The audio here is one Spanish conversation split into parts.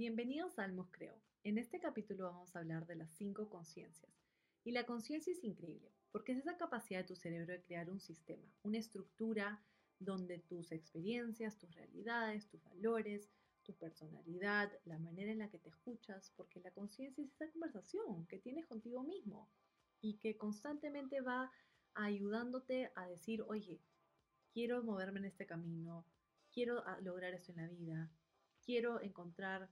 Bienvenidos a Almos Creo. En este capítulo vamos a hablar de las cinco conciencias. Y la conciencia es increíble, porque es esa capacidad de tu cerebro de crear un sistema, una estructura donde tus experiencias, tus realidades, tus valores, tu personalidad, la manera en la que te escuchas, porque la conciencia es esa conversación que tienes contigo mismo y que constantemente va ayudándote a decir, oye, quiero moverme en este camino, quiero ah, lograr esto en la vida, quiero encontrar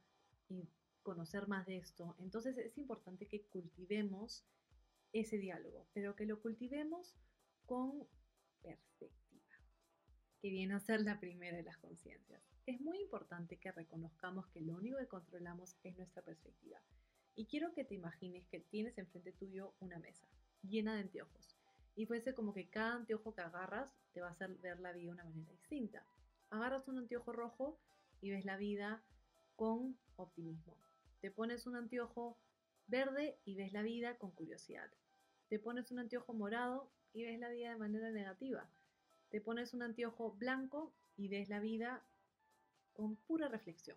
y conocer más de esto. Entonces es importante que cultivemos ese diálogo, pero que lo cultivemos con perspectiva, que viene a ser la primera de las conciencias. Es muy importante que reconozcamos que lo único que controlamos es nuestra perspectiva. Y quiero que te imagines que tienes enfrente tuyo una mesa llena de anteojos. Y fuese como que cada anteojo que agarras te va a hacer ver la vida de una manera distinta. Agarras un anteojo rojo y ves la vida con optimismo. Te pones un anteojo verde y ves la vida con curiosidad. Te pones un anteojo morado y ves la vida de manera negativa. Te pones un anteojo blanco y ves la vida con pura reflexión.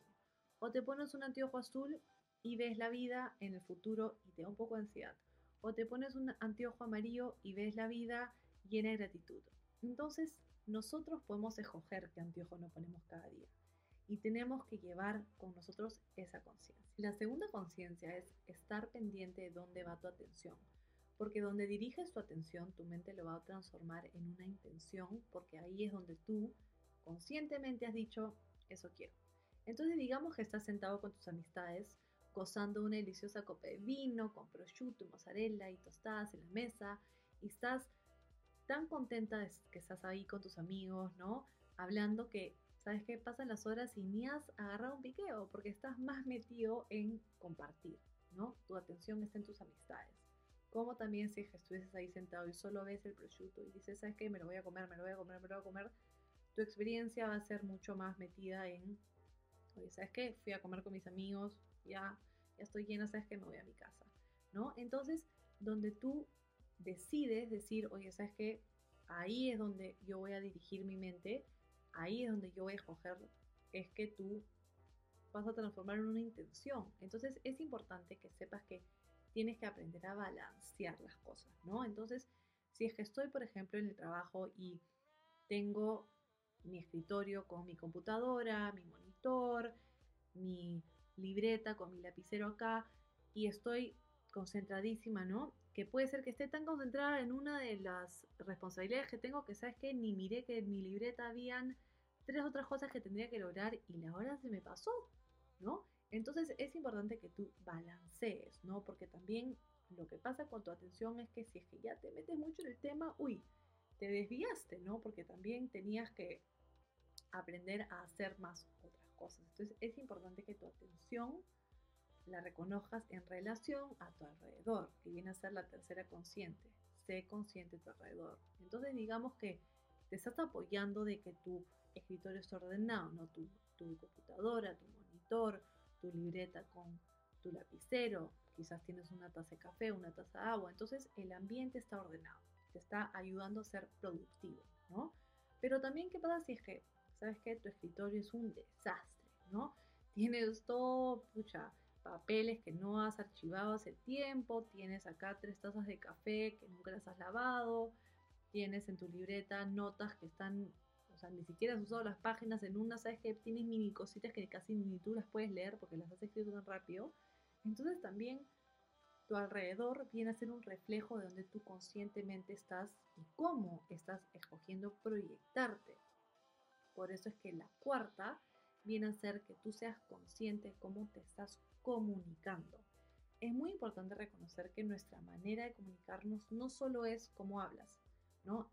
O te pones un anteojo azul y ves la vida en el futuro y te da un poco de ansiedad. O te pones un anteojo amarillo y ves la vida llena de gratitud. Entonces, nosotros podemos escoger qué anteojo nos ponemos cada día y tenemos que llevar con nosotros esa conciencia. La segunda conciencia es estar pendiente de dónde va tu atención, porque donde diriges tu atención, tu mente lo va a transformar en una intención, porque ahí es donde tú conscientemente has dicho, eso quiero. Entonces digamos que estás sentado con tus amistades, gozando una deliciosa copa de vino, con prosciutto, mozzarella y tostadas en la mesa, y estás tan contenta de que estás ahí con tus amigos, ¿no? Hablando que ¿Sabes qué? Pasan las horas y ni has agarrado un piqueo porque estás más metido en compartir, ¿no? Tu atención está en tus amistades. Como también si estuvieses ahí sentado y solo ves el prosciutto y dices, ¿sabes qué? Me lo voy a comer, me lo voy a comer, me lo voy a comer. Tu experiencia va a ser mucho más metida en, oye, ¿sabes qué? Fui a comer con mis amigos, ya, ya estoy llena, ¿sabes qué? Me voy a mi casa, ¿no? Entonces, donde tú decides decir, oye, ¿sabes qué? Ahí es donde yo voy a dirigir mi mente ahí es donde yo voy a escoger, es que tú vas a transformar en una intención. Entonces es importante que sepas que tienes que aprender a balancear las cosas, ¿no? Entonces, si es que estoy, por ejemplo, en el trabajo y tengo mi escritorio con mi computadora, mi monitor, mi libreta con mi lapicero acá y estoy concentradísima, ¿no? Que puede ser que esté tan concentrada en una de las responsabilidades que tengo que sabes que ni miré que en mi libreta habían tres otras cosas que tendría que lograr y la hora se me pasó, ¿no? Entonces es importante que tú balancees, ¿no? Porque también lo que pasa con tu atención es que si es que ya te metes mucho en el tema, uy, te desviaste, ¿no? Porque también tenías que aprender a hacer más otras cosas. Entonces es importante que tu atención la reconozcas en relación a tu alrededor, que viene a ser la tercera consciente. Sé consciente de tu alrededor. Entonces digamos que te estás apoyando de que tu escritorio esté ordenado, ¿no? Tu, tu computadora, tu monitor, tu libreta con tu lapicero, quizás tienes una taza de café, una taza de agua, entonces el ambiente está ordenado, te está ayudando a ser productivo, ¿no? Pero también, ¿qué pasa si es que, sabes que tu escritorio es un desastre, ¿no? Tienes todo, pucha, papeles que no has archivado hace tiempo, tienes acá tres tazas de café que nunca las has lavado, tienes en tu libreta notas que están, o sea, ni siquiera has usado las páginas en una, sabes que tienes mini cositas que casi ni tú las puedes leer porque las has escrito tan rápido. Entonces también tu alrededor viene a ser un reflejo de donde tú conscientemente estás y cómo estás escogiendo proyectarte. Por eso es que la cuarta viene a ser que tú seas consciente de cómo te estás comunicando. Es muy importante reconocer que nuestra manera de comunicarnos no solo es cómo hablas, ¿no?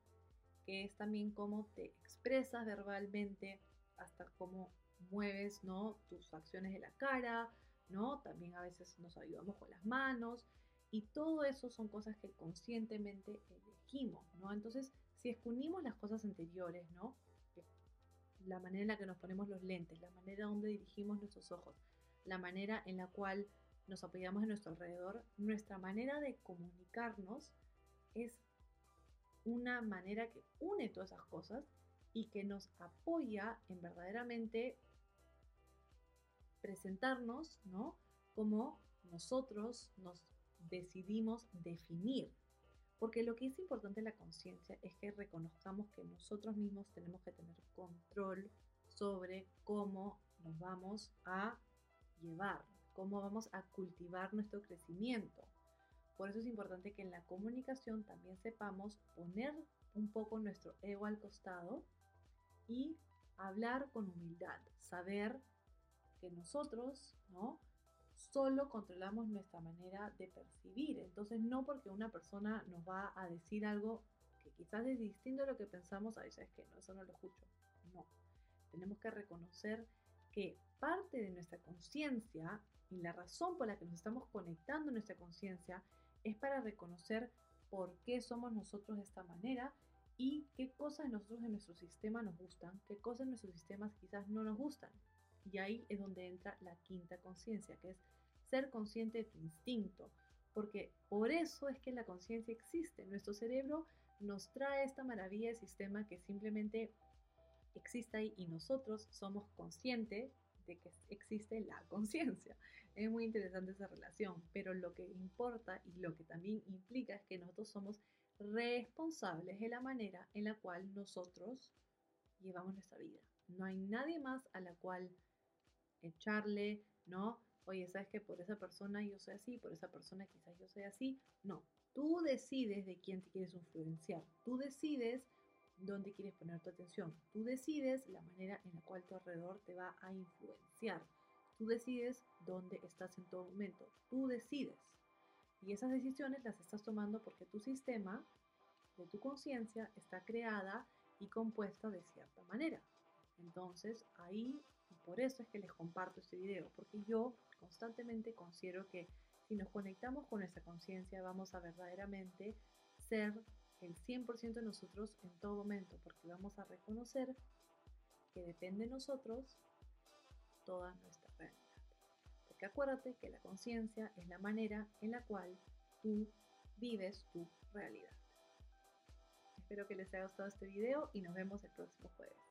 Que es también cómo te expresas verbalmente, hasta cómo mueves, ¿no? Tus acciones de la cara, ¿no? También a veces nos ayudamos con las manos y todo eso son cosas que conscientemente elegimos, ¿no? Entonces, si escunimos las cosas anteriores, ¿no? La manera en la que nos ponemos los lentes, la manera donde dirigimos nuestros ojos, la manera en la cual nos apoyamos en nuestro alrededor, nuestra manera de comunicarnos es una manera que une todas esas cosas y que nos apoya en verdaderamente presentarnos, ¿no? Como nosotros nos decidimos definir. Porque lo que es importante en la conciencia es que reconozcamos que nosotros mismos tenemos que tener control sobre cómo nos vamos a llevar, cómo vamos a cultivar nuestro crecimiento. Por eso es importante que en la comunicación también sepamos poner un poco nuestro ego al costado y hablar con humildad, saber que nosotros, ¿no? Solo controlamos nuestra manera de percibir. Entonces, no porque una persona nos va a decir algo que quizás es distinto a lo que pensamos, ahí sabes que no, eso no lo escucho. No. Tenemos que reconocer que parte de nuestra conciencia y la razón por la que nos estamos conectando nuestra conciencia es para reconocer por qué somos nosotros de esta manera y qué cosas nosotros en nuestro sistema nos gustan, qué cosas en nuestros sistemas quizás no nos gustan. Y ahí es donde entra la quinta conciencia, que es ser consciente de tu instinto. Porque por eso es que la conciencia existe. Nuestro cerebro nos trae esta maravilla de sistema que simplemente existe ahí y nosotros somos conscientes de que existe la conciencia. Es muy interesante esa relación, pero lo que importa y lo que también implica es que nosotros somos responsables de la manera en la cual nosotros llevamos nuestra vida. No hay nadie más a la cual echarle, ¿no? Oye, ¿sabes que por esa persona yo soy así, por esa persona quizás yo soy así? No, tú decides de quién te quieres influenciar, tú decides dónde quieres poner tu atención, tú decides la manera en la cual tu alrededor te va a influenciar, tú decides dónde estás en todo momento, tú decides. Y esas decisiones las estás tomando porque tu sistema de tu conciencia está creada y compuesta de cierta manera. Entonces, ahí, por eso es que les comparto este video, porque yo constantemente considero que si nos conectamos con nuestra conciencia, vamos a verdaderamente ser el 100% de nosotros en todo momento, porque vamos a reconocer que depende de nosotros toda nuestra realidad. Porque acuérdate que la conciencia es la manera en la cual tú vives tu realidad. Espero que les haya gustado este video y nos vemos el próximo jueves.